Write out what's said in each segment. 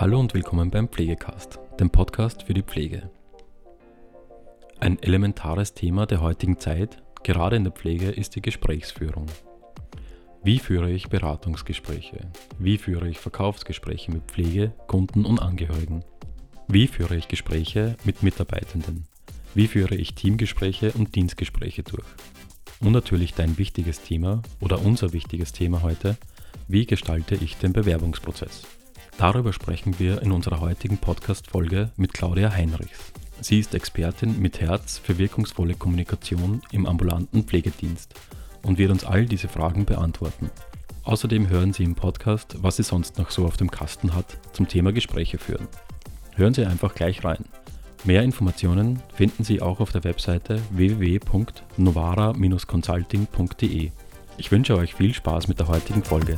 Hallo und willkommen beim Pflegecast, dem Podcast für die Pflege. Ein elementares Thema der heutigen Zeit, gerade in der Pflege, ist die Gesprächsführung. Wie führe ich Beratungsgespräche? Wie führe ich Verkaufsgespräche mit Pflege, Kunden und Angehörigen? Wie führe ich Gespräche mit Mitarbeitenden? Wie führe ich Teamgespräche und Dienstgespräche durch? Und natürlich dein wichtiges Thema oder unser wichtiges Thema heute, wie gestalte ich den Bewerbungsprozess? Darüber sprechen wir in unserer heutigen Podcast-Folge mit Claudia Heinrichs. Sie ist Expertin mit Herz für wirkungsvolle Kommunikation im ambulanten Pflegedienst und wird uns all diese Fragen beantworten. Außerdem hören Sie im Podcast, was sie sonst noch so auf dem Kasten hat zum Thema Gespräche führen. Hören Sie einfach gleich rein. Mehr Informationen finden Sie auch auf der Webseite www.novara-consulting.de. Ich wünsche euch viel Spaß mit der heutigen Folge.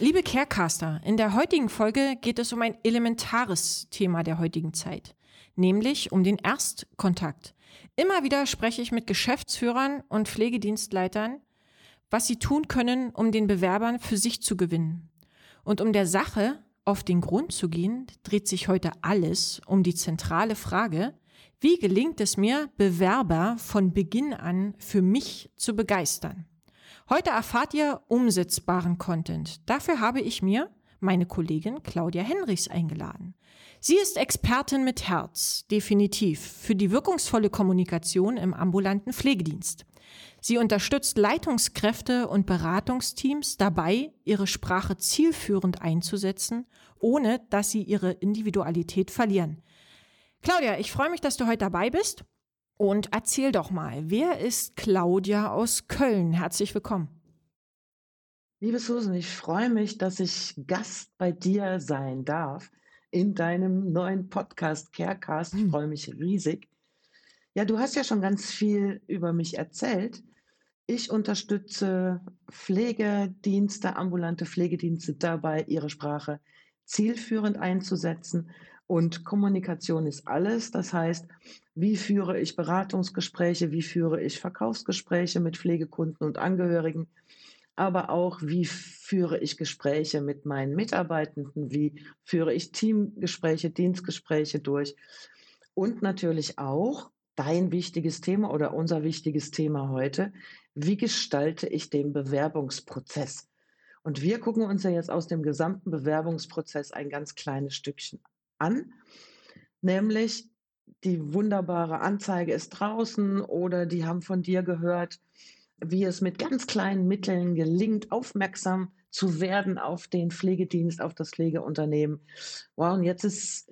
Liebe Carecaster, in der heutigen Folge geht es um ein elementares Thema der heutigen Zeit, nämlich um den Erstkontakt. Immer wieder spreche ich mit Geschäftsführern und Pflegedienstleitern, was sie tun können, um den Bewerbern für sich zu gewinnen. Und um der Sache auf den Grund zu gehen, dreht sich heute alles um die zentrale Frage, wie gelingt es mir, Bewerber von Beginn an für mich zu begeistern? Heute erfahrt ihr umsetzbaren Content. Dafür habe ich mir meine Kollegin Claudia Henrichs eingeladen. Sie ist Expertin mit Herz, definitiv, für die wirkungsvolle Kommunikation im ambulanten Pflegedienst. Sie unterstützt Leitungskräfte und Beratungsteams dabei, ihre Sprache zielführend einzusetzen, ohne dass sie ihre Individualität verlieren. Claudia, ich freue mich, dass du heute dabei bist. Und erzähl doch mal, wer ist Claudia aus Köln? Herzlich willkommen. Liebe Susan, ich freue mich, dass ich Gast bei dir sein darf in deinem neuen Podcast Carecast. Ich hm. freue mich riesig. Ja, du hast ja schon ganz viel über mich erzählt. Ich unterstütze Pflegedienste, ambulante Pflegedienste dabei, ihre Sprache zielführend einzusetzen. Und Kommunikation ist alles. Das heißt, wie führe ich Beratungsgespräche, wie führe ich Verkaufsgespräche mit Pflegekunden und Angehörigen, aber auch wie führe ich Gespräche mit meinen Mitarbeitenden, wie führe ich Teamgespräche, Dienstgespräche durch. Und natürlich auch, dein wichtiges Thema oder unser wichtiges Thema heute. Wie gestalte ich den Bewerbungsprozess? Und wir gucken uns ja jetzt aus dem gesamten Bewerbungsprozess ein ganz kleines Stückchen an, nämlich die wunderbare Anzeige ist draußen oder die haben von dir gehört, wie es mit ganz kleinen Mitteln gelingt, aufmerksam zu werden auf den Pflegedienst, auf das Pflegeunternehmen. Wow, und jetzt, ist,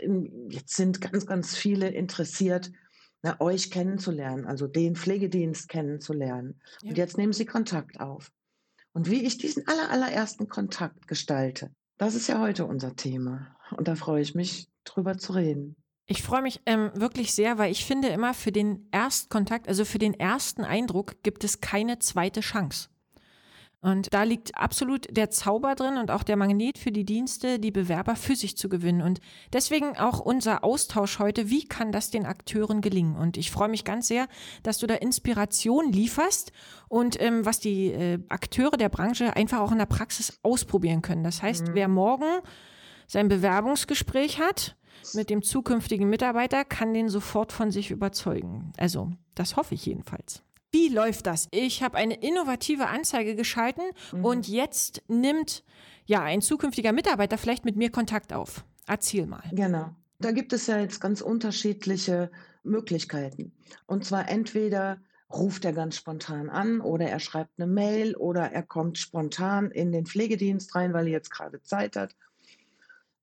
jetzt sind ganz, ganz viele interessiert, na, euch kennenzulernen, also den Pflegedienst kennenzulernen. Ja. Und jetzt nehmen Sie Kontakt auf. Und wie ich diesen aller, allerersten Kontakt gestalte, das ist ja heute unser Thema. Und da freue ich mich, drüber zu reden. Ich freue mich ähm, wirklich sehr, weil ich finde immer für den Erstkontakt, also für den ersten Eindruck, gibt es keine zweite Chance. Und da liegt absolut der Zauber drin und auch der Magnet für die Dienste, die Bewerber für sich zu gewinnen. Und deswegen auch unser Austausch heute, wie kann das den Akteuren gelingen? Und ich freue mich ganz sehr, dass du da Inspiration lieferst und ähm, was die äh, Akteure der Branche einfach auch in der Praxis ausprobieren können. Das heißt, mhm. wer morgen sein Bewerbungsgespräch hat mit dem zukünftigen Mitarbeiter, kann den sofort von sich überzeugen. Also, das hoffe ich jedenfalls. Wie läuft das? Ich habe eine innovative Anzeige geschalten mhm. und jetzt nimmt ja ein zukünftiger Mitarbeiter vielleicht mit mir Kontakt auf. Erzähl mal. Genau. Da gibt es ja jetzt ganz unterschiedliche Möglichkeiten. Und zwar entweder ruft er ganz spontan an oder er schreibt eine Mail oder er kommt spontan in den Pflegedienst rein, weil er jetzt gerade Zeit hat.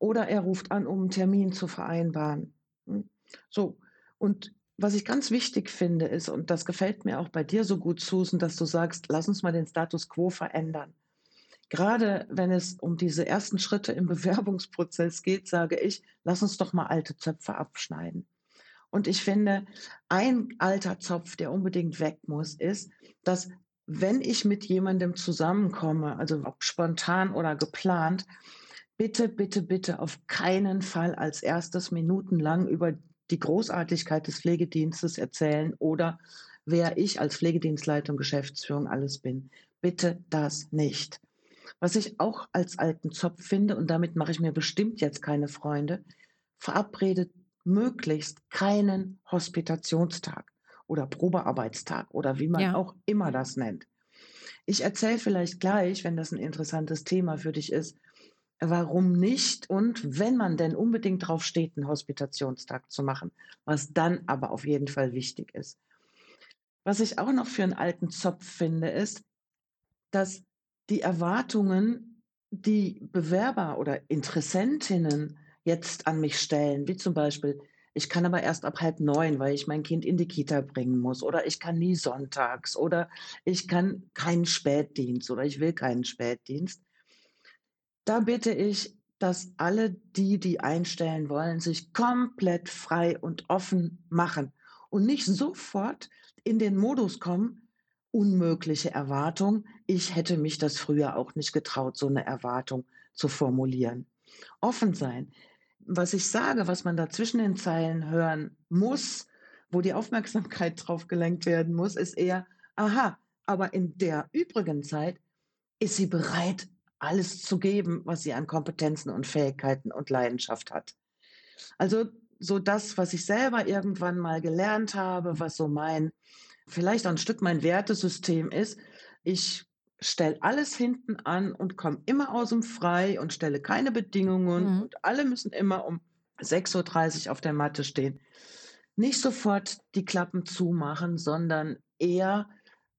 Oder er ruft an, um einen Termin zu vereinbaren. Hm? So, und was ich ganz wichtig finde, ist, und das gefällt mir auch bei dir so gut, Susan, dass du sagst, lass uns mal den Status quo verändern. Gerade wenn es um diese ersten Schritte im Bewerbungsprozess geht, sage ich, lass uns doch mal alte Zöpfe abschneiden. Und ich finde, ein alter Zopf, der unbedingt weg muss, ist, dass wenn ich mit jemandem zusammenkomme, also ob spontan oder geplant, bitte, bitte, bitte auf keinen Fall als erstes minutenlang über die Großartigkeit des Pflegedienstes erzählen oder wer ich als Pflegedienstleitung, Geschäftsführung alles bin. Bitte das nicht. Was ich auch als alten Zopf finde, und damit mache ich mir bestimmt jetzt keine Freunde, verabredet möglichst keinen Hospitationstag oder Probearbeitstag oder wie man Ja. auch immer das nennt. Ich erzähle vielleicht gleich, wenn das ein interessantes Thema für dich ist, warum nicht und wenn man denn unbedingt drauf steht, einen Hospitationstag zu machen, was dann aber auf jeden Fall wichtig ist. Was ich auch noch für einen alten Zopf finde, ist, dass die Erwartungen, die Bewerber oder Interessentinnen jetzt an mich stellen, wie zum Beispiel, ich kann aber erst ab halb neun, weil ich mein Kind in die Kita bringen muss, oder ich kann nie sonntags, oder ich kann keinen Spätdienst, oder ich will keinen Spätdienst. Da bitte ich, dass alle die, die einstellen wollen, sich komplett frei und offen machen und nicht sofort in den Modus kommen, unmögliche Erwartung. Ich hätte mich das früher auch nicht getraut, so eine Erwartung zu formulieren. Offen sein. Was ich sage, was man da zwischen den Zeilen hören muss, wo die Aufmerksamkeit drauf gelenkt werden muss, ist eher, aha, aber in der übrigen Zeit ist sie bereit, alles zu geben, was sie an Kompetenzen und Fähigkeiten und Leidenschaft hat. Also so das, was ich selber irgendwann mal gelernt habe, was so mein, vielleicht auch ein Stück mein Wertesystem ist. Ich stelle alles hinten an und komme immer aus dem Frei und stelle keine Bedingungen Mhm. und alle müssen immer um 6.30 Uhr auf der Matte stehen. Nicht sofort die Klappen zumachen, sondern eher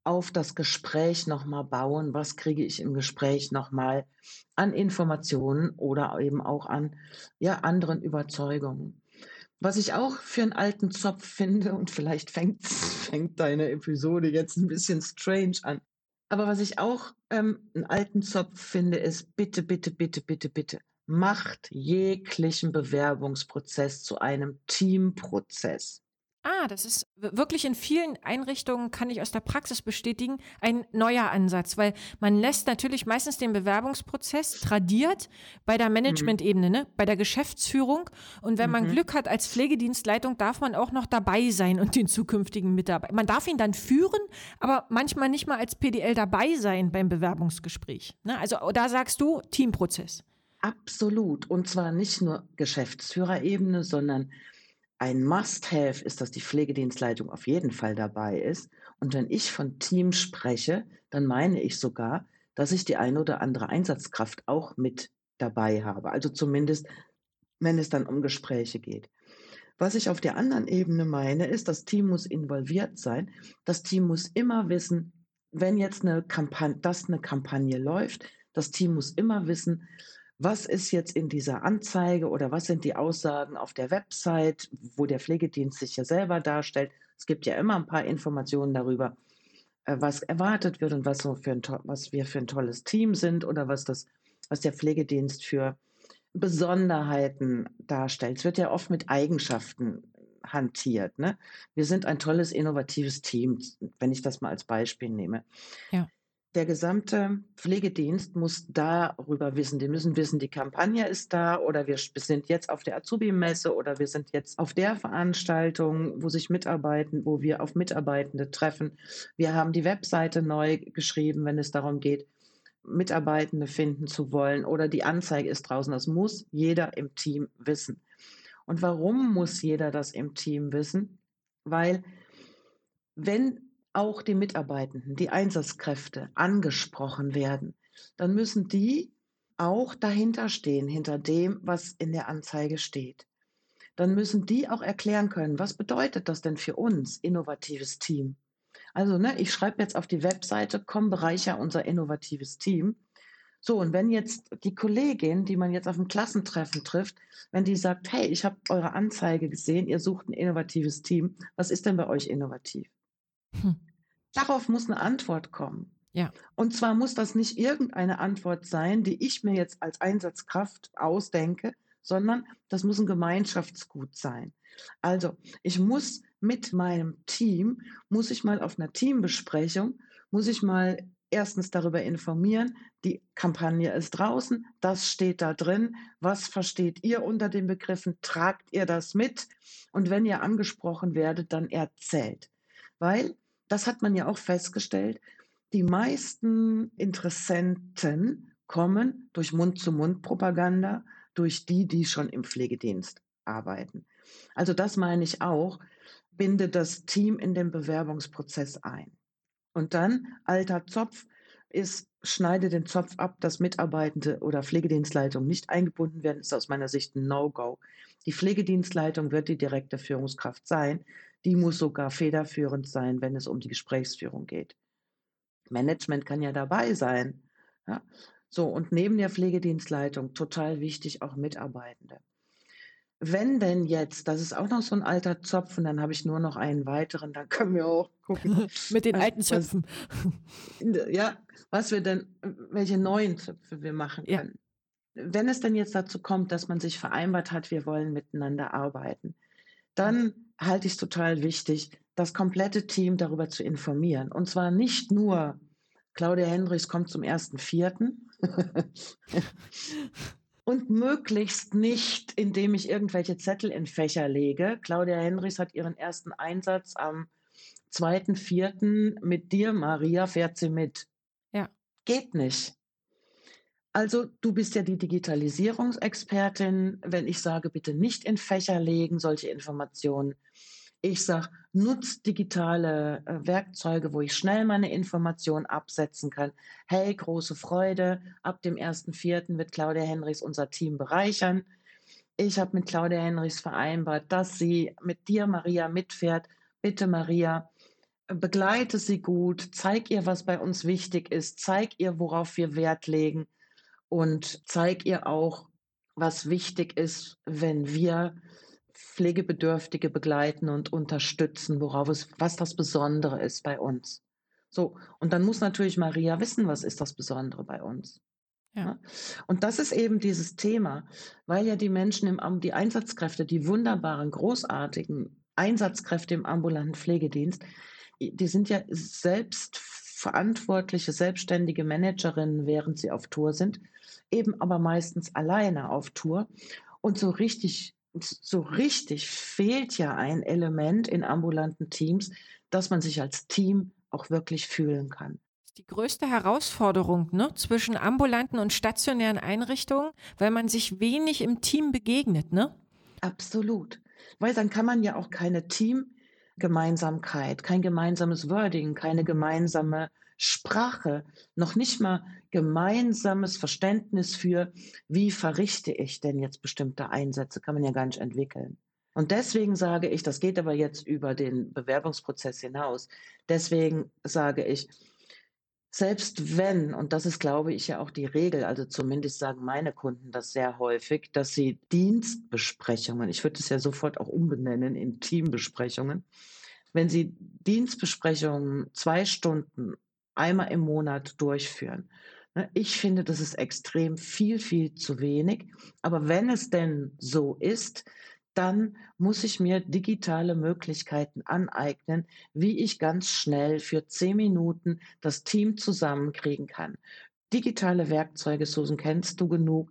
auf das Gespräch nochmal bauen. Was kriege ich im Gespräch nochmal an Informationen oder eben auch an ja, anderen Überzeugungen? Was ich auch für einen alten Zopf finde, und vielleicht fängt, fängt deine Episode jetzt ein bisschen strange an, aber was ich auch ähm, einen alten Zopf finde, ist bitte, bitte, bitte, bitte, bitte, macht jeglichen Bewerbungsprozess zu einem Teamprozess. Ah, das ist wirklich in vielen Einrichtungen, kann ich aus der Praxis bestätigen, ein neuer Ansatz, weil man lässt natürlich meistens den Bewerbungsprozess tradiert bei der Management-Ebene, ne? bei der Geschäftsführung. Und wenn man Mhm. Glück hat als Pflegedienstleitung, darf man auch noch dabei sein und den zukünftigen Mitarbeiter. Man darf ihn dann führen, aber manchmal nicht mal als PDL dabei sein beim Bewerbungsgespräch. Ne? Also da sagst du Teamprozess. Absolut. Und zwar nicht nur Geschäftsführerebene, sondern ein Must-Have ist, dass die Pflegedienstleitung auf jeden Fall dabei ist. Und wenn ich von Team spreche, dann meine ich sogar, dass ich die eine oder andere Einsatzkraft auch mit dabei habe. Also zumindest, wenn es dann um Gespräche geht. Was ich auf der anderen Ebene meine, ist, das Team muss involviert sein. Das Team muss immer wissen, wenn jetzt eine Kampagne, dass eine Kampagne läuft, das Team muss immer wissen, was ist jetzt in dieser Anzeige oder was sind die Aussagen auf der Website, wo der Pflegedienst sich ja selber darstellt. Es gibt ja immer ein paar Informationen darüber, äh, was erwartet wird und was, so für ein, was wir für ein tolles Team sind oder was, das, was der Pflegedienst für Besonderheiten darstellt. Es wird ja oft mit Eigenschaften hantiert. Ne? Wir sind ein tolles, innovatives Team, wenn ich das mal als Beispiel nehme. Ja. Der gesamte Pflegedienst muss darüber wissen. Die müssen wissen, die Kampagne ist da oder wir sind jetzt auf der Azubi-Messe oder wir sind jetzt auf der Veranstaltung, wo sich Mitarbeiten, wo wir auf Mitarbeitende treffen. Wir haben die Webseite neu geschrieben, wenn es darum geht, Mitarbeitende finden zu wollen oder die Anzeige ist draußen. Das muss jeder im Team wissen. Und warum muss jeder das im Team wissen? Weil wenn auch die Mitarbeitenden, die Einsatzkräfte angesprochen werden, dann müssen die auch dahinter stehen, hinter dem, was in der Anzeige steht. Dann müssen die auch erklären können, was bedeutet das denn für uns, innovatives Team? Also, ne, ich schreibe jetzt auf die Webseite, komm, bereicher unser innovatives Team. So, und wenn jetzt die Kollegin, die man jetzt auf dem Klassentreffen trifft, wenn die sagt, hey, ich habe eure Anzeige gesehen, ihr sucht ein innovatives Team, was ist denn bei euch innovativ? Hm. Darauf muss eine Antwort kommen. Ja. Und zwar muss das nicht irgendeine Antwort sein, die ich mir jetzt als Einsatzkraft ausdenke, sondern das muss ein Gemeinschaftsgut sein. Also, ich muss mit meinem Team, muss ich mal auf einer Teambesprechung, muss ich mal erstens darüber informieren, die Kampagne ist draußen, das steht da drin, was versteht ihr unter den Begriffen, tragt ihr das mit und wenn ihr angesprochen werdet, dann erzählt. Weil, das hat man ja auch festgestellt, die meisten Interessenten kommen durch Mund-zu-Mund-Propaganda, durch die, die schon im Pflegedienst arbeiten. Also das meine ich auch, binde das Team in den Bewerbungsprozess ein. Und dann, alter Zopf, ist, schneide den Zopf ab, dass Mitarbeitende oder Pflegedienstleitung nicht eingebunden werden, ist aus meiner Sicht ein No-Go. Die Pflegedienstleitung wird die direkte Führungskraft sein. Die muss sogar federführend sein, wenn es um die Gesprächsführung geht. Management kann ja dabei sein. Ja? So, und neben der Pflegedienstleitung total wichtig auch Mitarbeitende. Wenn denn jetzt, das ist auch noch so ein alter Zopf und dann habe ich nur noch einen weiteren, dann können wir auch gucken. Mit den alten Zöpfen. Was, ja, was wir denn, welche neuen Zöpfe wir machen können. Ja. Wenn es denn jetzt dazu kommt, dass man sich vereinbart hat, wir wollen miteinander arbeiten, dann halte ich es total wichtig, das komplette Team darüber zu informieren. Und zwar nicht nur, Claudia Hendricks kommt zum 1.4. und möglichst nicht, indem ich irgendwelche Zettel in Fächer lege. Claudia Henrichs hat ihren ersten Einsatz am 2.4. mit dir, Maria, fährt sie mit. Ja. Geht nicht. Also du bist ja die Digitalisierungsexpertin. Wenn ich sage, bitte nicht in Fächer legen, solche Informationen, ich sage, nutzt digitale äh, Werkzeuge, wo ich schnell meine Informationen absetzen kann. Hey, große Freude. Ab dem 1.4. wird Claudia Henrichs unser Team bereichern. Ich habe mit Claudia Henrichs vereinbart, dass sie mit dir, Maria, mitfährt. Bitte, Maria, begleite sie gut, zeig ihr, was bei uns wichtig ist, zeig ihr, worauf wir Wert legen und zeig ihr auch, was wichtig ist, wenn wir Pflegebedürftige begleiten und unterstützen, worauf es, was das Besondere ist bei uns. So, und dann muss natürlich Maria wissen, was ist das Besondere bei uns. Ja. Und das ist eben dieses Thema, weil ja die Menschen im die Einsatzkräfte, die wunderbaren, großartigen Einsatzkräfte im ambulanten Pflegedienst, die sind ja selbst verantwortliche, selbstständige Managerinnen, während sie auf Tour sind, eben aber meistens alleine auf Tour. Und so richtig so richtig fehlt ja ein Element in ambulanten Teams, dass man sich als Team auch wirklich fühlen kann. Die größte Herausforderung ne, zwischen ambulanten und stationären Einrichtungen, weil man sich wenig im Team begegnet, ne? Absolut. Weil dann kann man ja auch keine Teamgemeinsamkeit, kein gemeinsames Wording, keine gemeinsame Sprache, noch nicht mal gemeinsames Verständnis für, wie verrichte ich denn jetzt bestimmte Einsätze, kann man ja gar nicht entwickeln. Und deswegen sage ich, das geht aber jetzt über den Bewerbungsprozess hinaus. Deswegen sage ich, selbst wenn, und das ist, glaube ich, ja auch die Regel, also zumindest sagen meine Kunden das sehr häufig, dass sie Dienstbesprechungen, ich würde es ja sofort auch umbenennen in Teambesprechungen, wenn sie Dienstbesprechungen zwei Stunden einmal im Monat durchführen. Ne, ich finde, das ist extrem viel, viel zu wenig. Aber wenn es denn so ist, dann muss ich mir digitale Möglichkeiten aneignen, wie ich ganz schnell für zehn Minuten das Team zusammenkriegen kann. Digitale Werkzeuge, Susan, kennst du genug?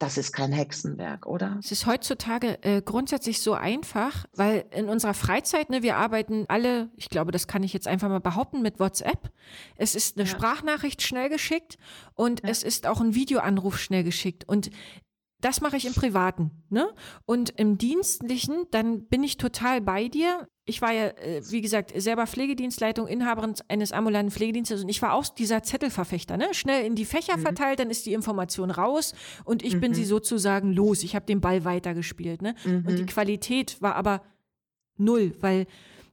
Das ist kein Hexenwerk, oder? Es ist heutzutage äh, grundsätzlich so einfach, weil in unserer Freizeit, ne, wir arbeiten alle, ich glaube, das kann ich jetzt einfach mal behaupten, mit WhatsApp. Es ist eine ja. Sprachnachricht schnell geschickt und ja. es ist auch ein Videoanruf schnell geschickt. Und das mache ich im Privaten, ne? Und im Dienstlichen, dann bin ich total bei dir. Ich war ja, äh, wie gesagt, selber Pflegedienstleitung, Inhaberin eines ambulanten Pflegedienstes und ich war auch dieser Zettelverfechter, ne? Schnell in die Fächer mhm. verteilt, dann ist die Information raus und ich mhm. bin sie sozusagen los. Ich habe den Ball weitergespielt, ne? Mhm. Und die mhm. Qualität war aber null, weil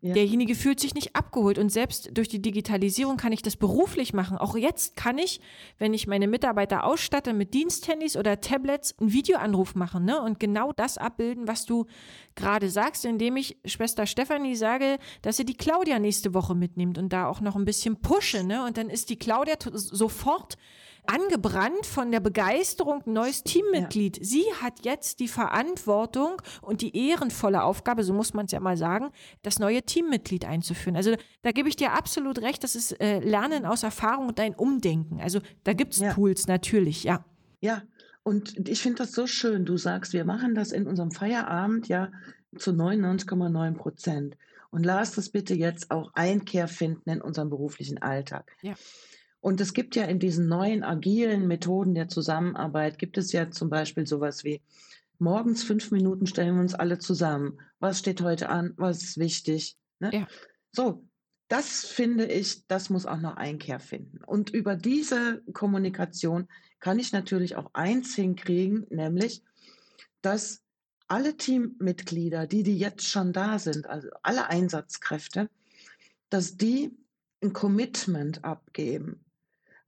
ja. Derjenige fühlt sich nicht abgeholt. Und selbst durch die Digitalisierung kann ich das beruflich machen. Auch jetzt kann ich, wenn ich meine Mitarbeiter ausstatte mit Diensthandys oder Tablets, einen Videoanruf machen ne? und genau das abbilden, was du gerade sagst, indem ich Schwester Stefanie sage, dass sie die Claudia nächste Woche mitnimmt und da auch noch ein bisschen pushe. Ne? Und dann ist die Claudia sofort angebrannt von der Begeisterung, ein neues Teammitglied. Ja. Sie hat jetzt die Verantwortung und die ehrenvolle Aufgabe, so muss man es ja mal sagen, das neue Teammitglied einzuführen. Also da gebe ich dir absolut recht, das ist äh, Lernen aus Erfahrung und ein Umdenken. Also da gibt es ja. Tools natürlich, ja. Ja, und ich finde das so schön. Du sagst, wir machen das in unserem Feierabend ja zu 99,9 Prozent. Und lass das bitte jetzt auch Einkehr finden in unserem beruflichen Alltag. Ja. Und es gibt ja in diesen neuen agilen Methoden der Zusammenarbeit, gibt es ja zum Beispiel sowas wie, morgens fünf Minuten stellen wir uns alle zusammen. Was steht heute an? Was ist wichtig? Ne? Ja. So, das finde ich, das muss auch noch Einkehr finden. Und über diese Kommunikation kann ich natürlich auch eins hinkriegen, nämlich, dass alle Teammitglieder, die, die jetzt schon da sind, also alle Einsatzkräfte, dass die ein Commitment abgeben.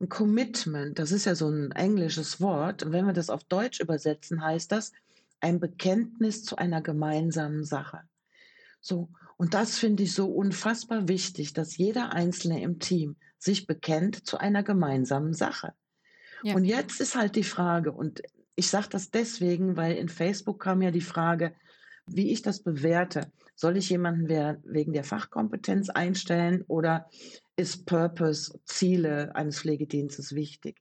Ein Commitment, das ist ja so ein englisches Wort. Und wenn wir das auf Deutsch übersetzen, heißt das ein Bekenntnis zu einer gemeinsamen Sache. So. Und das finde ich so unfassbar wichtig, dass jeder Einzelne im Team sich bekennt zu einer gemeinsamen Sache. Ja. Und jetzt ist halt die Frage, und ich sage das deswegen, weil in Facebook kam ja die Frage, wie ich das bewerte. Soll ich jemanden wegen der Fachkompetenz einstellen oder ist Purpose, Ziele eines Pflegedienstes wichtig?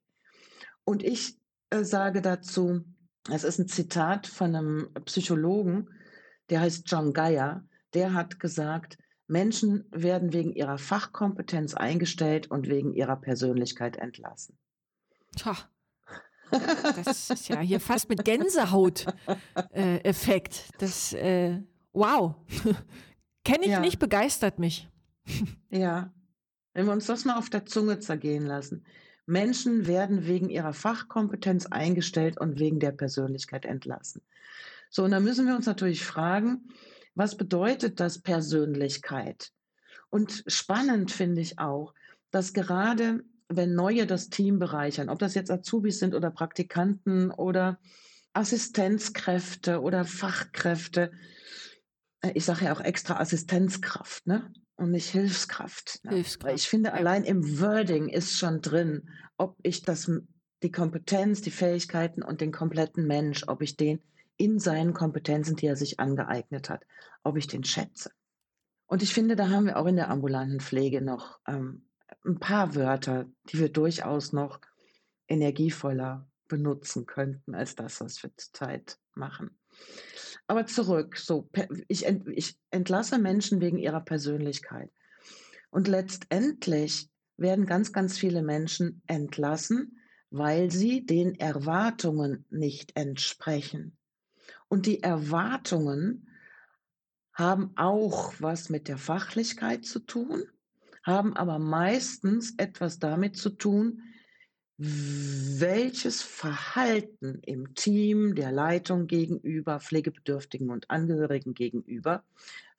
Und ich äh, sage dazu, es ist ein Zitat von einem Psychologen, der heißt John Geyer, der hat gesagt, Menschen werden wegen ihrer Fachkompetenz eingestellt und wegen ihrer Persönlichkeit entlassen. Tja, das ist ja hier fast mit Gänsehaut-Effekt. Äh, das, äh, wow. Kenne ich ja. nicht, begeistert mich. ja, wenn wir uns das mal auf der Zunge zergehen lassen. Menschen werden wegen ihrer Fachkompetenz eingestellt und wegen der Persönlichkeit entlassen. So, und da müssen wir uns natürlich fragen, was bedeutet das Persönlichkeit? Und spannend finde ich auch, dass gerade wenn Neue das Team bereichern, ob das jetzt Azubis sind oder Praktikanten oder Assistenzkräfte oder Fachkräfte, äh, ich sage ja auch extra Assistenzkraft, ne? Und nicht Hilfskraft. Ne? Hilfskraft. Ich finde, ja. allein im Wording ist schon drin, ob ich das, die Kompetenz, die Fähigkeiten und den kompletten Mensch, ob ich den in seinen Kompetenzen, die er sich angeeignet hat, ob ich den schätze. Und ich finde, da haben wir auch in der ambulanten Pflege noch ähm, ein paar Wörter, die wir durchaus noch energievoller benutzen könnten als das, was wir zurzeit machen. Aber zurück, so, ich, ent, ich entlasse Menschen wegen ihrer Persönlichkeit. Und letztendlich werden ganz, ganz viele Menschen entlassen, weil sie den Erwartungen nicht entsprechen. Und die Erwartungen haben auch was mit der Fachlichkeit zu tun, haben aber meistens etwas damit zu tun, welches Verhalten im Team, der Leitung gegenüber, Pflegebedürftigen und Angehörigen gegenüber,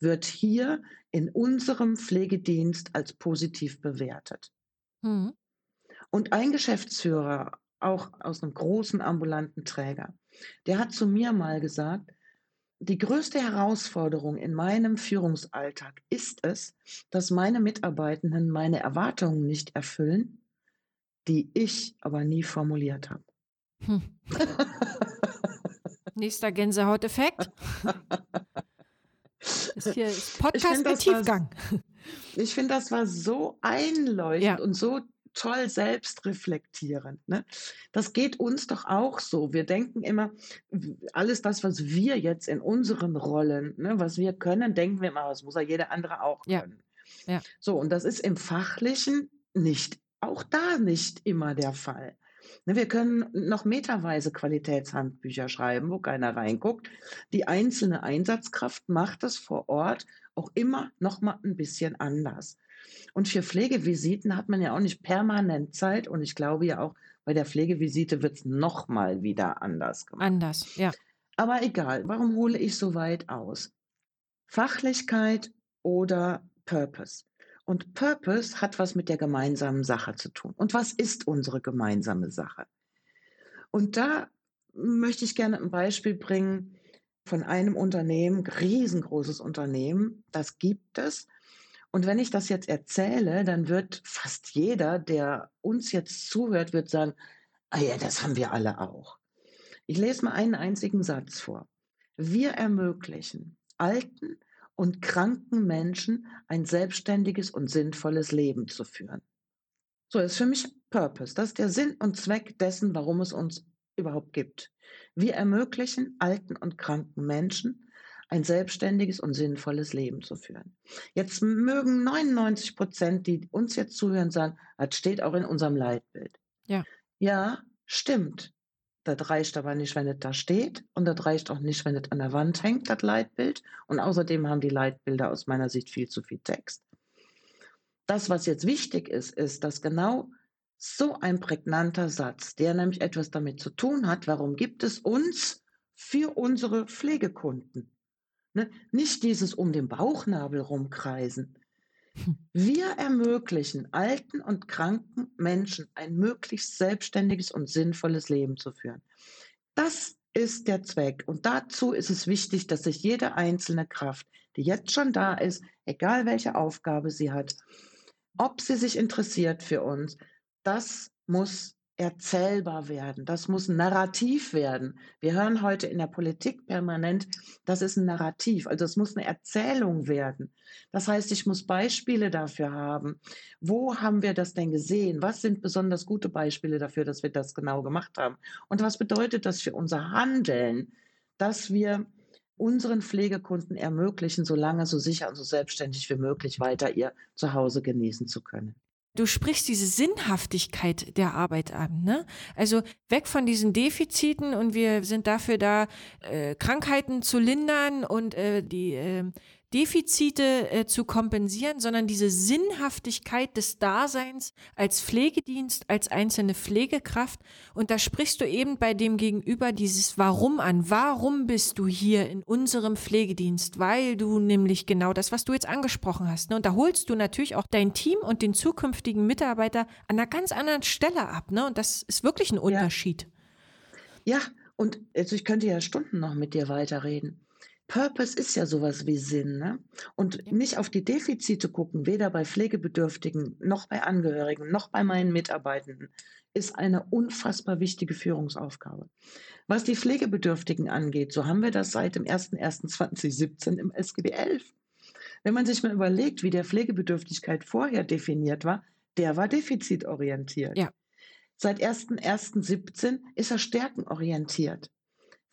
wird hier in unserem Pflegedienst als positiv bewertet. Mhm. Und ein Geschäftsführer, auch aus einem großen ambulanten Träger, der hat zu mir mal gesagt, die größte Herausforderung in meinem Führungsalltag ist es, dass meine Mitarbeitenden meine Erwartungen nicht erfüllen, die ich aber nie formuliert habe. Hm. Nächster Gänsehauteffekt. Das hier ist Podcast mit Tiefgang. War, ich finde, das war so einleuchtend ja. und so toll selbst reflektierend. Ne? Das geht uns doch auch so. Wir denken immer, alles das, was wir jetzt in unseren Rollen, ne, was wir können, denken wir immer, das muss ja jeder andere auch können. Ja. Ja. So, und das ist im Fachlichen nicht, auch da nicht immer der Fall. Ne, wir können noch meterweise Qualitätshandbücher schreiben, wo keiner reinguckt. Die einzelne Einsatzkraft macht das vor Ort auch immer noch mal ein bisschen anders. Und für Pflegevisiten hat man ja auch nicht permanent Zeit. Und ich glaube ja auch, bei der Pflegevisite wird es nochmal wieder anders gemacht. Anders, ja. Aber egal, warum hole ich so weit aus? Fachlichkeit oder Purpose. Und Purpose hat was mit der gemeinsamen Sache zu tun. Und was ist unsere gemeinsame Sache? Und da möchte ich gerne ein Beispiel bringen von einem Unternehmen, riesengroßes Unternehmen, das gibt es. Und wenn ich das jetzt erzähle, dann wird fast jeder, der uns jetzt zuhört, wird sagen, ah ja, das haben wir alle auch. Ich lese mal einen einzigen Satz vor. Wir ermöglichen alten und kranken Menschen ein selbstständiges und sinnvolles Leben zu führen. So ist für mich Purpose. Das ist der Sinn und Zweck dessen, warum es uns überhaupt gibt. Wir ermöglichen alten und kranken Menschen ein selbstständiges und sinnvolles Leben zu führen. Jetzt mögen 99 Prozent, die uns jetzt zuhören, sagen, das steht auch in unserem Leitbild. Ja. Ja, stimmt. Das reicht aber nicht, wenn es da steht. Und das reicht auch nicht, wenn es an der Wand hängt, das Leitbild. Und außerdem haben die Leitbilder aus meiner Sicht viel zu viel Text. Das, was jetzt wichtig ist, ist, dass genau so ein prägnanter Satz, der nämlich etwas damit zu tun hat, warum gibt es uns für unsere Pflegekunden? Ne? Nicht dieses um den Bauchnabel rumkreisen. Wir ermöglichen alten und kranken Menschen ein möglichst selbstständiges und sinnvolles Leben zu führen. Das ist der Zweck. Und dazu ist es wichtig, dass sich jede einzelne Kraft, die jetzt schon da ist, egal welche Aufgabe sie hat, ob sie sich interessiert für uns, das muss erzählbar werden, das muss narrativ werden. Wir hören heute in der Politik permanent, das ist ein Narrativ, also es muss eine Erzählung werden. Das heißt, ich muss Beispiele dafür haben. Wo haben wir das denn gesehen? Was sind besonders gute Beispiele dafür, dass wir das genau gemacht haben? Und was bedeutet das für unser Handeln, dass wir unseren Pflegekunden ermöglichen, so lange, so sicher und so selbstständig wie möglich weiter ihr Zuhause genießen zu können? Du sprichst diese Sinnhaftigkeit der Arbeit an, ne? Also weg von diesen Defiziten und wir sind dafür da, äh, Krankheiten zu lindern und äh, die äh, Defizite äh, zu kompensieren, sondern diese Sinnhaftigkeit des Daseins als Pflegedienst, als einzelne Pflegekraft. Und da sprichst du eben bei dem Gegenüber dieses Warum an. Warum bist du hier in unserem Pflegedienst? Weil du nämlich genau das, was du jetzt angesprochen hast. Ne? Und da holst du natürlich auch dein Team und den zukünftigen Mitarbeiter an einer ganz anderen Stelle ab. Ne? Und das ist wirklich ein Unterschied. Ja, ja. und also ich könnte ja Stunden noch mit dir weiterreden. Purpose ist ja sowas wie Sinn. Ne? Und nicht auf die Defizite gucken, weder bei Pflegebedürftigen noch bei Angehörigen noch bei meinen Mitarbeitenden, ist eine unfassbar wichtige Führungsaufgabe. Was die Pflegebedürftigen angeht, so haben wir das seit dem 01.01.2017 im SGB 11. Wenn man sich mal überlegt, wie der Pflegebedürftigkeit vorher definiert war, der war defizitorientiert. Ja. Seit 01.01.17 ist er stärkenorientiert.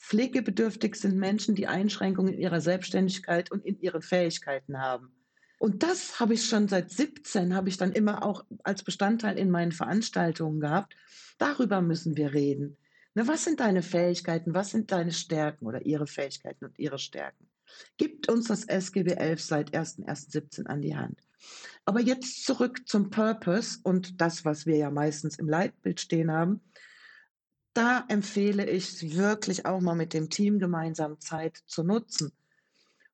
Pflegebedürftig sind Menschen, die Einschränkungen in ihrer Selbstständigkeit und in ihren Fähigkeiten haben. Und das habe ich schon seit 17, habe ich dann immer auch als Bestandteil in meinen Veranstaltungen gehabt. Darüber müssen wir reden. Ne, was sind deine Fähigkeiten? Was sind deine Stärken oder ihre Fähigkeiten und ihre Stärken? Gibt uns das SGB 11 seit 1.1.17 an die Hand. Aber jetzt zurück zum Purpose und das, was wir ja meistens im Leitbild stehen haben da empfehle ich wirklich auch mal mit dem Team gemeinsam Zeit zu nutzen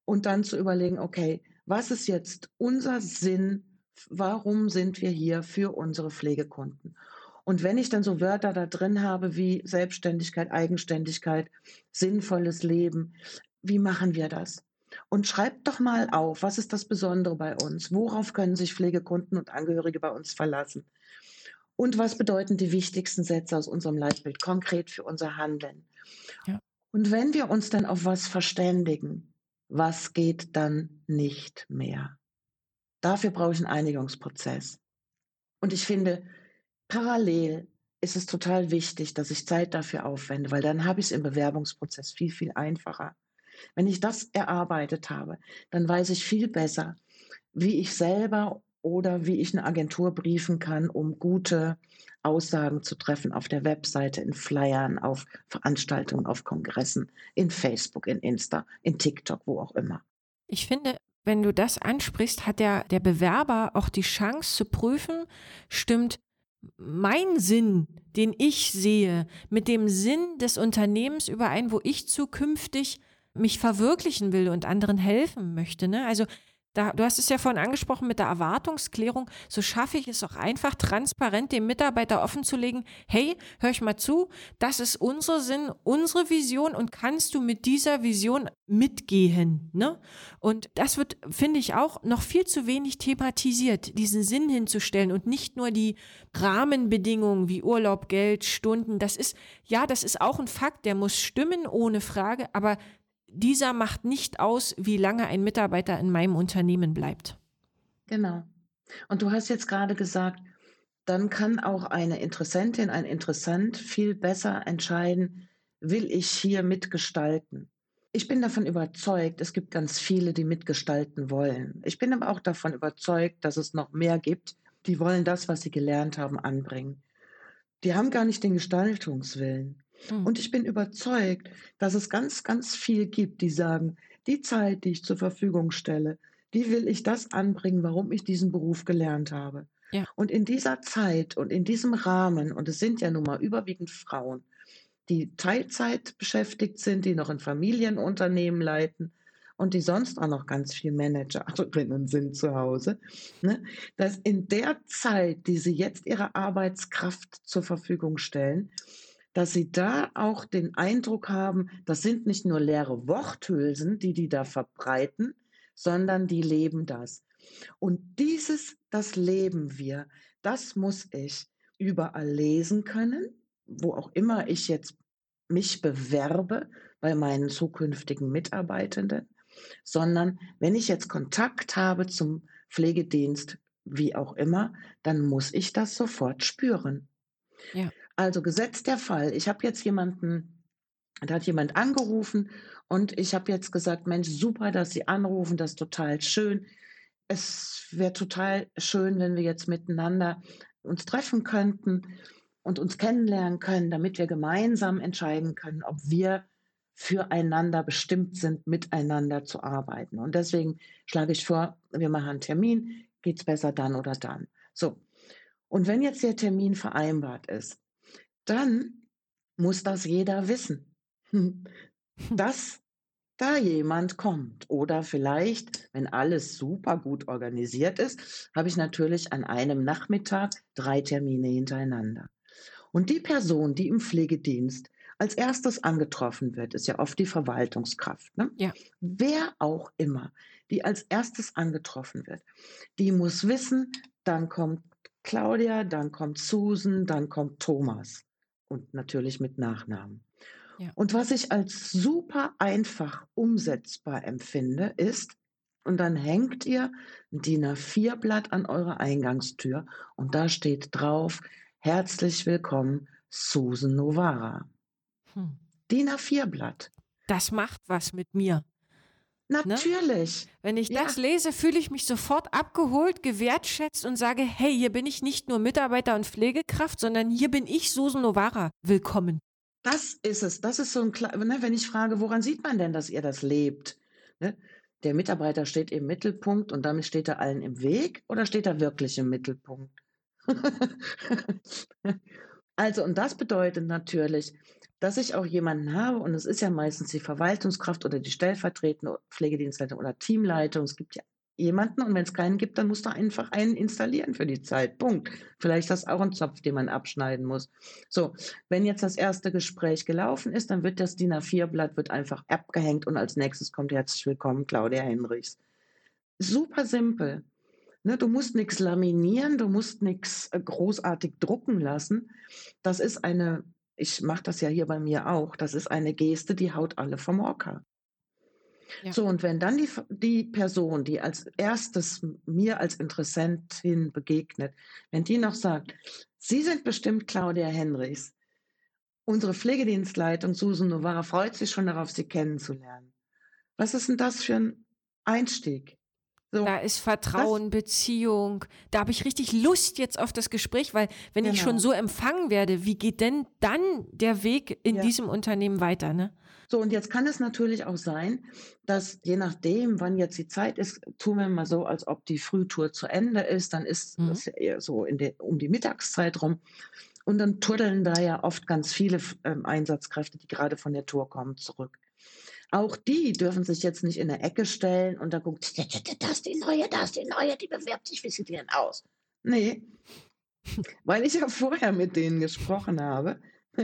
und dann zu überlegen, okay, was ist jetzt unser Sinn? Warum sind wir hier für unsere Pflegekunden? Und wenn ich dann so Wörter da drin habe wie Selbstständigkeit, Eigenständigkeit, sinnvolles Leben, wie machen wir das? Und schreibt doch mal auf, was ist das Besondere bei uns? Worauf können sich Pflegekunden und Angehörige bei uns verlassen? Und was bedeuten die wichtigsten Sätze aus unserem Leitbild konkret für unser Handeln? Ja. Und wenn wir uns dann auf was verständigen, was geht dann nicht mehr? Dafür brauche ich einen Einigungsprozess. Und ich finde, parallel ist es total wichtig, dass ich Zeit dafür aufwende, weil dann habe ich es im Bewerbungsprozess viel, viel einfacher. Wenn ich das erarbeitet habe, dann weiß ich viel besser, wie ich selber oder wie ich eine Agentur briefen kann, um gute Aussagen zu treffen auf der Webseite, in Flyern, auf Veranstaltungen, auf Kongressen, in Facebook, in Insta, in TikTok, wo auch immer. Ich finde, wenn du das ansprichst, hat der, der Bewerber auch die Chance zu prüfen, stimmt mein Sinn, den ich sehe, mit dem Sinn des Unternehmens überein, wo ich zukünftig mich verwirklichen will und anderen helfen möchte. Ne? Also da, du hast es ja vorhin angesprochen mit der Erwartungsklärung. So schaffe ich es auch einfach, transparent dem Mitarbeiter offenzulegen, hey, hör ich mal zu, das ist unser Sinn, unsere Vision und kannst du mit dieser Vision mitgehen. Ne? Und das wird, finde ich, auch noch viel zu wenig thematisiert, diesen Sinn hinzustellen und nicht nur die Rahmenbedingungen wie Urlaub, Geld, Stunden. Das ist, ja, das ist auch ein Fakt, der muss stimmen, ohne Frage, aber dieser macht nicht aus, wie lange ein Mitarbeiter in meinem Unternehmen bleibt. Genau. Und du hast jetzt gerade gesagt, dann kann auch eine Interessentin, ein Interessant viel besser entscheiden, will ich hier mitgestalten. Ich bin davon überzeugt, es gibt ganz viele, die mitgestalten wollen. Ich bin aber auch davon überzeugt, dass es noch mehr gibt, die wollen das, was sie gelernt haben, anbringen. Die haben gar nicht den Gestaltungswillen. Mhm. Und ich bin überzeugt, dass es ganz, ganz viel gibt, die sagen, die Zeit, die ich zur Verfügung stelle, die will ich das anbringen, warum ich diesen Beruf gelernt habe. Ja. Und in dieser Zeit und in diesem Rahmen, und es sind ja nun mal überwiegend Frauen, die Teilzeit beschäftigt sind, die noch ein Familienunternehmen leiten und die sonst auch noch ganz viel Managerinnen sind zu Hause, ne, dass in der Zeit, die sie jetzt ihre Arbeitskraft zur Verfügung stellen, dass sie da auch den Eindruck haben, das sind nicht nur leere Worthülsen, die die da verbreiten, sondern die leben das. Und dieses, das leben wir, das muss ich überall lesen können, wo auch immer ich jetzt mich bewerbe bei meinen zukünftigen Mitarbeitenden, sondern wenn ich jetzt Kontakt habe zum Pflegedienst, wie auch immer, dann muss ich das sofort spüren. Ja. Also gesetzt der Fall, ich habe jetzt jemanden, da hat jemand angerufen und ich habe jetzt gesagt, Mensch, super, dass Sie anrufen, das ist total schön. Es wäre total schön, wenn wir jetzt miteinander uns treffen könnten und uns kennenlernen können, damit wir gemeinsam entscheiden können, ob wir füreinander bestimmt sind, miteinander zu arbeiten. Und deswegen schlage ich vor, wir machen einen Termin, geht es besser dann oder dann. So. Und wenn jetzt der Termin vereinbart ist, dann muss das jeder wissen, dass da jemand kommt. Oder vielleicht, wenn alles super gut organisiert ist, habe ich natürlich an einem Nachmittag drei Termine hintereinander. Und die Person, die im Pflegedienst als erstes angetroffen wird, ist ja oft die Verwaltungskraft. Ne? Ja. Wer auch immer, die als erstes angetroffen wird, die muss wissen, dann kommt Claudia, dann kommt Susan, dann kommt Thomas und natürlich mit Nachnamen. Ja. Und was ich als super einfach umsetzbar empfinde, ist, und dann hängt ihr ein DIN A4-Blatt an eurer Eingangstür und da steht drauf, herzlich willkommen, Susan Novara. Hm. DIN A4-Blatt. Das macht was mit mir. Ne? Natürlich. Ne? Wenn ich ja. das lese, fühle ich mich sofort abgeholt, gewertschätzt und sage, hey, hier bin ich nicht nur Mitarbeiter und Pflegekraft, sondern hier bin ich Susan Novara. Willkommen. Das ist es. Das ist so ein, ne, wenn ich frage, woran sieht man denn, dass ihr das lebt? Ne? Der Mitarbeiter steht im Mittelpunkt und damit steht er allen im Weg oder steht er wirklich im Mittelpunkt? also, und das bedeutet natürlich, dass ich auch jemanden habe, und es ist ja meistens die Verwaltungskraft oder die stellvertretende Pflegedienstleitung oder Teamleitung. Es gibt ja jemanden und wenn es keinen gibt, dann musst du einfach einen installieren für die Zeit. Punkt. Vielleicht das auch ein Zopf, den man abschneiden muss. So, wenn jetzt das erste Gespräch gelaufen ist, dann wird das DIN A4-Blatt wird einfach abgehängt und als nächstes kommt herzlich willkommen Claudia Henrichs. Super simpel. Ne, du musst nichts laminieren, du musst nichts äh, großartig drucken lassen. Das ist eine ich mache das ja hier bei mir auch, das ist eine Geste, die haut alle vom Hocker. Ja. So, und wenn dann die, die Person, die als erstes mir als Interessentin begegnet, wenn die noch sagt, Sie sind bestimmt Claudia Henrichs, unsere Pflegedienstleitung Susan Novara freut sich schon darauf, Sie kennenzulernen. Was ist denn das für ein Einstieg? So, da ist Vertrauen, das, Beziehung. Da habe ich richtig Lust jetzt auf das Gespräch, weil wenn genau. ich schon genau. so empfangen werde, wie geht denn dann der Weg in ja. diesem Unternehmen weiter? Ne? So, und jetzt kann es natürlich auch sein, dass je nachdem, wann jetzt die Zeit ist, tun wir mal so, als ob die Frühtour zu Ende ist, dann ist mhm. das ja eher so der, um die Mittagszeit rum. Und dann turdeln da ja oft ganz viele ähm, Einsatzkräfte, die gerade von der Tour kommen, zurück. Auch die dürfen sich jetzt nicht in der Ecke stellen und da guckt, das ist die neue, das ist die neue, die bewirbt sich, wie sieht die denn aus? Nee, weil ich ja vorher mit denen gesprochen habe,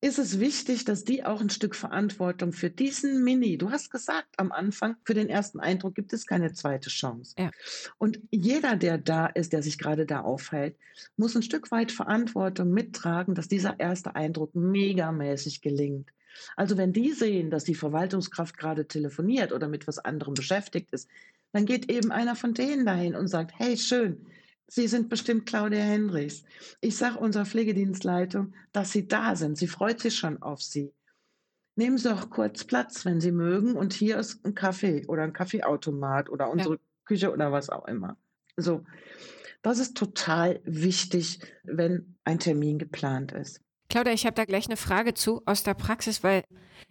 ist es wichtig, dass die auch ein Stück Verantwortung für diesen Mini, du hast gesagt am Anfang, für den ersten Eindruck gibt es keine zweite Chance. Ja. Und jeder, der da ist, der sich gerade da aufhält, muss ein Stück weit Verantwortung mittragen, dass dieser erste Eindruck megamäßig gelingt. Also wenn die sehen, dass die Verwaltungskraft gerade telefoniert oder mit was anderem beschäftigt ist, dann geht eben einer von denen dahin und sagt, hey, schön, Sie sind bestimmt Claudia Henrichs. Ich sage unserer Pflegedienstleitung, dass Sie da sind. Sie freut sich schon auf Sie. nehmen Sie auch kurz Platz, wenn Sie mögen. Und hier ist ein Kaffee oder ein Kaffeeautomat oder unsere ja. Küche oder was auch immer. So, das ist total wichtig, wenn ein Termin geplant ist. Claudia, ich habe da gleich eine Frage zu aus der Praxis, weil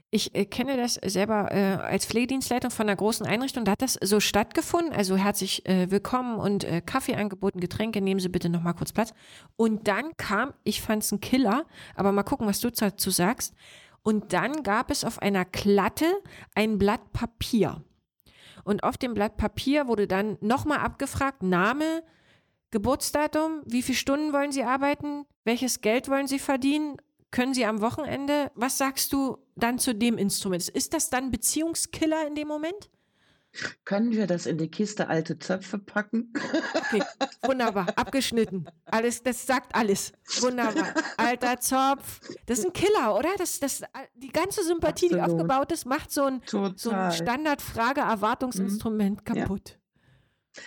ich äh, kenne das selber äh, als Pflegedienstleitung von einer großen Einrichtung. Da hat das so stattgefunden. Also herzlich äh, willkommen und äh, Kaffee angeboten, Getränke, nehmen Sie bitte nochmal kurz Platz. Und dann kam, ich fand es ein Killer, aber mal gucken, was du dazu sagst. Und dann gab es auf einer Klatte ein Blatt Papier. Und auf dem Blatt Papier wurde dann nochmal abgefragt, Name, Geburtsdatum, wie viele Stunden wollen Sie arbeiten, welches Geld wollen Sie verdienen, können Sie am Wochenende, was sagst du dann zu dem Instrument? Ist das dann Beziehungskiller in dem Moment? Können wir das in die Kiste alte Zöpfe packen? Okay, wunderbar, abgeschnitten. Alles, das sagt alles. Wunderbar. Alter Zopf. Das ist ein Killer, oder? Das, das, die ganze Sympathie, Absolut. die aufgebaut ist, macht so ein, so ein Standardfrage-Erwartungsinstrument mhm. kaputt. Ja.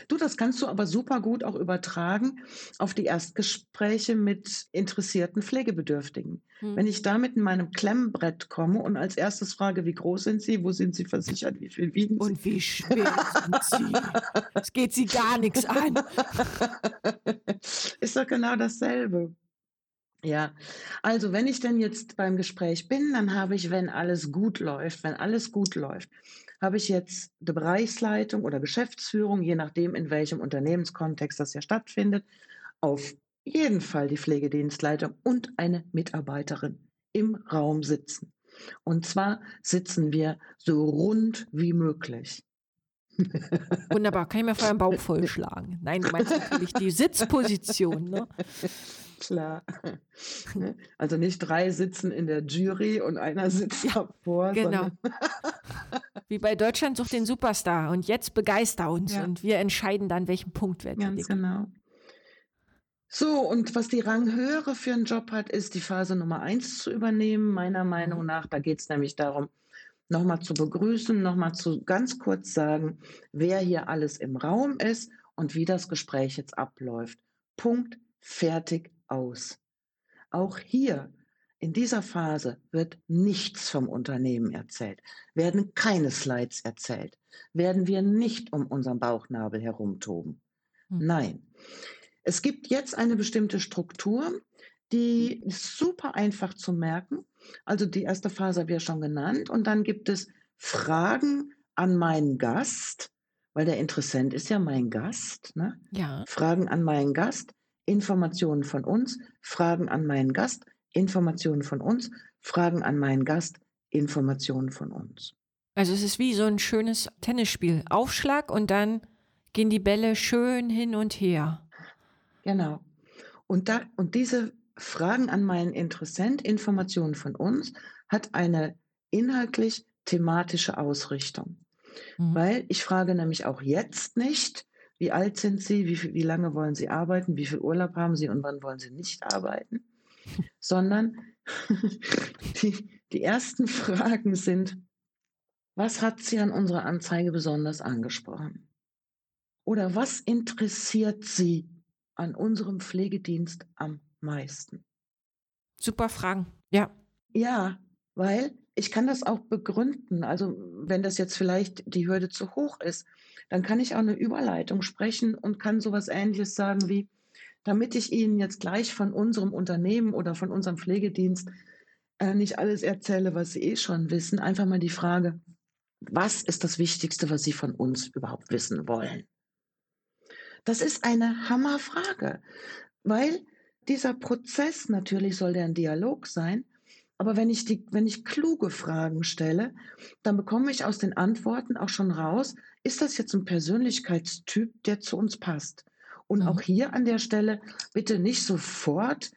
Du, das kannst du aber super gut auch übertragen auf die Erstgespräche mit interessierten Pflegebedürftigen. Hm. Wenn ich da mit meinem Klemmbrett komme und als erstes frage, wie groß sind Sie, wo sind Sie versichert, wie viel wiegen Sie? Und wie schwer sind Sie? Es geht Sie gar nichts an. Ist doch genau dasselbe. Ja, also wenn ich denn jetzt beim Gespräch bin, dann habe ich, wenn alles gut läuft, wenn alles gut läuft, habe ich jetzt die Bereichsleitung oder Geschäftsführung, je nachdem, in welchem Unternehmenskontext das ja stattfindet, auf jeden Fall die Pflegedienstleitung und eine Mitarbeiterin im Raum sitzen. Und zwar sitzen wir so rund wie möglich. Wunderbar, kann ich mir vorher einen Bauch vollschlagen. Nein, du meinst natürlich die Sitzposition, ne? Klar. Also nicht drei sitzen in der Jury und einer sitzt ja, davor. Genau. Wie bei Deutschland sucht den Superstar und jetzt begeister uns ja. und wir entscheiden dann, welchen Punkt wir Ganz genau. So, und was die Ranghöhere für einen Job hat, ist die Phase Nummer eins zu übernehmen, meiner Meinung mhm. nach. Da geht es nämlich darum, nochmal zu begrüßen, nochmal zu ganz kurz sagen, wer hier alles im Raum ist und wie das Gespräch jetzt abläuft. Punkt, fertig, aus. Auch hier in dieser Phase wird nichts vom Unternehmen erzählt, werden keine Slides erzählt, werden wir nicht um unseren Bauchnabel herumtoben. Hm. Nein. Es gibt jetzt eine bestimmte Struktur, die ist super einfach zu merken. Also die erste Phase habe ich ja schon genannt. Und dann gibt es Fragen an meinen Gast, weil der Interessent ist ja mein Gast. Ne? Ja. Fragen an meinen Gast, Informationen von uns, Fragen an meinen Gast, Informationen von uns, Fragen an meinen Gast, Informationen von uns. Also es ist wie so ein schönes Tennisspiel. Aufschlag und dann gehen die Bälle schön hin und her. Genau. Und, da, und diese Fragen an meinen Interessent, Informationen von uns, hat eine inhaltlich thematische Ausrichtung. Mhm. Weil ich frage nämlich auch jetzt nicht, wie alt sind Sie, wie, wie lange wollen Sie arbeiten, wie viel Urlaub haben Sie und wann wollen Sie nicht arbeiten, sondern die, die ersten Fragen sind, was hat Sie an unserer Anzeige besonders angesprochen? Oder was interessiert Sie an unserem Pflegedienst am meisten? Super Fragen, ja. Ja, weil ich kann das auch begründen. Also wenn das jetzt vielleicht die Hürde zu hoch ist, dann kann ich auch eine Überleitung sprechen und kann sowas Ähnliches sagen wie, damit ich Ihnen jetzt gleich von unserem Unternehmen oder von unserem Pflegedienst äh, nicht alles erzähle, was Sie eh schon wissen, einfach mal die Frage, was ist das Wichtigste, was Sie von uns überhaupt wissen wollen? Das ist eine Hammerfrage, weil dieser Prozess natürlich soll der ein Dialog sein, aber wenn ich die, wenn ich kluge Fragen stelle, dann bekomme ich aus den Antworten auch schon raus, ist das jetzt ein Persönlichkeitstyp, der zu uns passt? Und mhm. auch hier an der Stelle bitte nicht sofort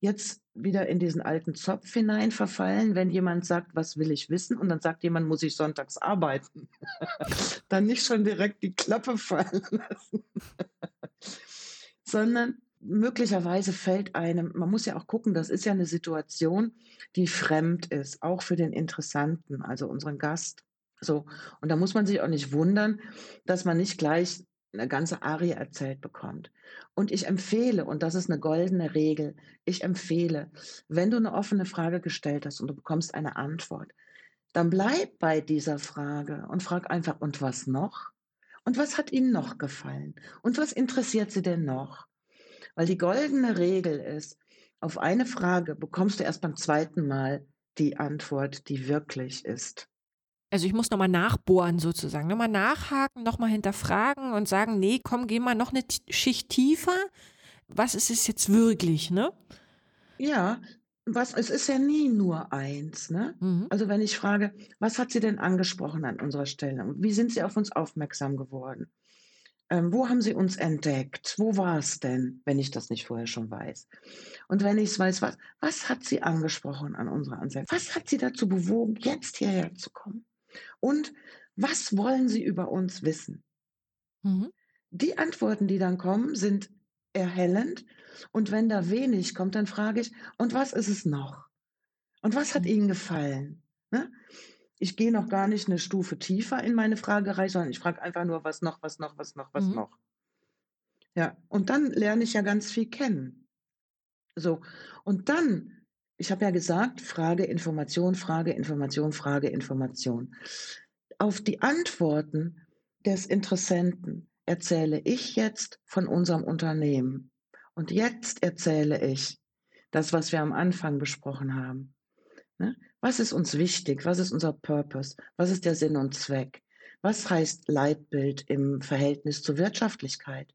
jetzt wieder in diesen alten Zopf hinein verfallen, wenn jemand sagt, was will ich wissen? Und dann sagt jemand, muss ich sonntags arbeiten? dann nicht schon direkt die Klappe fallen lassen. Sondern möglicherweise fällt einem, man muss ja auch gucken, das ist ja eine Situation, die fremd ist, auch für den Interessanten, also unseren Gast. So. Und da muss man sich auch nicht wundern, dass man nicht gleich eine ganze Arie erzählt bekommt. Und ich empfehle, und das ist eine goldene Regel, ich empfehle, wenn du eine offene Frage gestellt hast und du bekommst eine Antwort, dann bleib bei dieser Frage und frag einfach, und was noch? Und was hat Ihnen noch gefallen? Und was interessiert Sie denn noch? Weil die goldene Regel ist, auf eine Frage bekommst du erst beim zweiten Mal die Antwort, die wirklich ist. Also ich muss nochmal nachbohren sozusagen, nochmal nachhaken, nochmal hinterfragen und sagen, nee, komm, geh mal noch eine Schicht tiefer. Was ist es jetzt wirklich, ne? Ja, was, es ist ja nie nur eins, ne? Mhm. Also wenn ich frage, was hat sie denn angesprochen an unserer Stelle? Wie sind sie auf uns aufmerksam geworden? Ähm, wo haben sie uns entdeckt? Wo war es denn, wenn ich das nicht vorher schon weiß? Und wenn ich es weiß, was, was hat sie angesprochen an unserer Anzeige? Was hat sie dazu bewogen, jetzt hierher zu kommen? Und was wollen sie über uns wissen? Mhm. Die Antworten, die dann kommen, sind erhellend. Und wenn da wenig kommt, dann frage ich, und was ist es noch? Und was hat mhm. Ihnen gefallen? Ne? Ich gehe noch gar nicht eine Stufe tiefer in meine Fragerei, sondern ich frage einfach nur, was noch, was noch, was noch, was mhm. noch. Ja, und dann lerne ich ja ganz viel kennen. So, und dann, ich habe ja gesagt, Frage, Information, Frage, Information, Frage, Information. Auf die Antworten des Interessenten erzähle ich jetzt von unserem Unternehmen. Und jetzt erzähle ich das, was wir am Anfang besprochen haben. Ne? Was ist uns wichtig? Was ist unser Purpose? Was ist der Sinn und Zweck? Was heißt Leitbild im Verhältnis zur Wirtschaftlichkeit?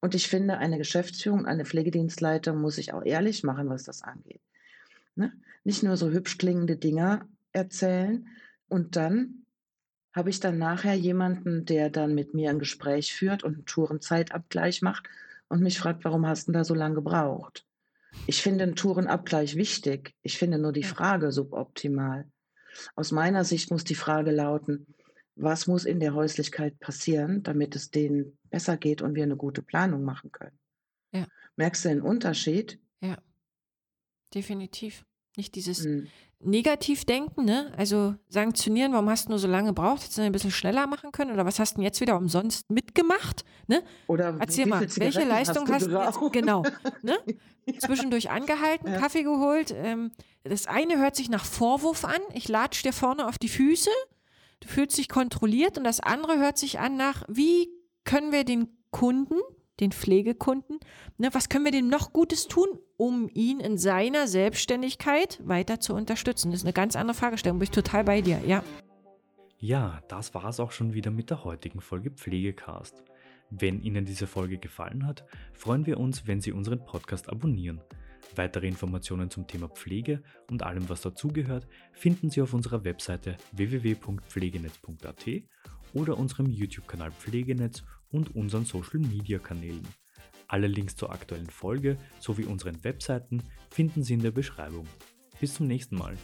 Und ich finde, eine Geschäftsführung, eine Pflegedienstleitung muss sich auch ehrlich machen, was das angeht. Ne? Nicht nur so hübsch klingende Dinger erzählen und dann habe ich dann nachher jemanden, der dann mit mir ein Gespräch führt und einen Tourenzeitabgleich macht und mich fragt, warum hast du da so lange gebraucht? Ich finde einen Tourenabgleich wichtig. Ich finde nur die Frage suboptimal. Aus meiner Sicht muss die Frage lauten, was muss in der Häuslichkeit passieren, damit es denen besser geht und wir eine gute Planung machen können? Ja. Merkst du den Unterschied? Ja, definitiv. Nicht dieses mhm. Negativdenken, ne? Also sanktionieren, warum hast du nur so lange gebraucht? Hättest du ein bisschen schneller machen können? Oder was hast du jetzt wieder umsonst mitgemacht? Ne? Oder Erzähl mal, welche Leistung hast du, hast du jetzt, genau, ne? Zwischendurch angehalten, ja. Kaffee geholt. Ähm, das eine hört sich nach Vorwurf an, ich latsch dir vorne auf die Füße, du fühlst dich kontrolliert und das andere hört sich an nach, wie können wir den Kunden den Pflegekunden. Ne, was können wir dem noch Gutes tun, um ihn in seiner Selbstständigkeit weiter zu unterstützen? Das ist eine ganz andere Fragestellung. Bin ich total bei dir, ja. Ja, das war es auch schon wieder mit der heutigen Folge Pflegecast. Wenn Ihnen diese Folge gefallen hat, freuen wir uns, wenn Sie unseren Podcast abonnieren. Weitere Informationen zum Thema Pflege und allem, was dazugehört, finden Sie auf unserer Webseite www.pflegenetz.at oder unserem YouTube-Kanal Pflegenetz und unseren Social-Media-Kanälen. Alle Links zur aktuellen Folge sowie unseren Webseiten finden Sie in der Beschreibung. Bis zum nächsten Mal.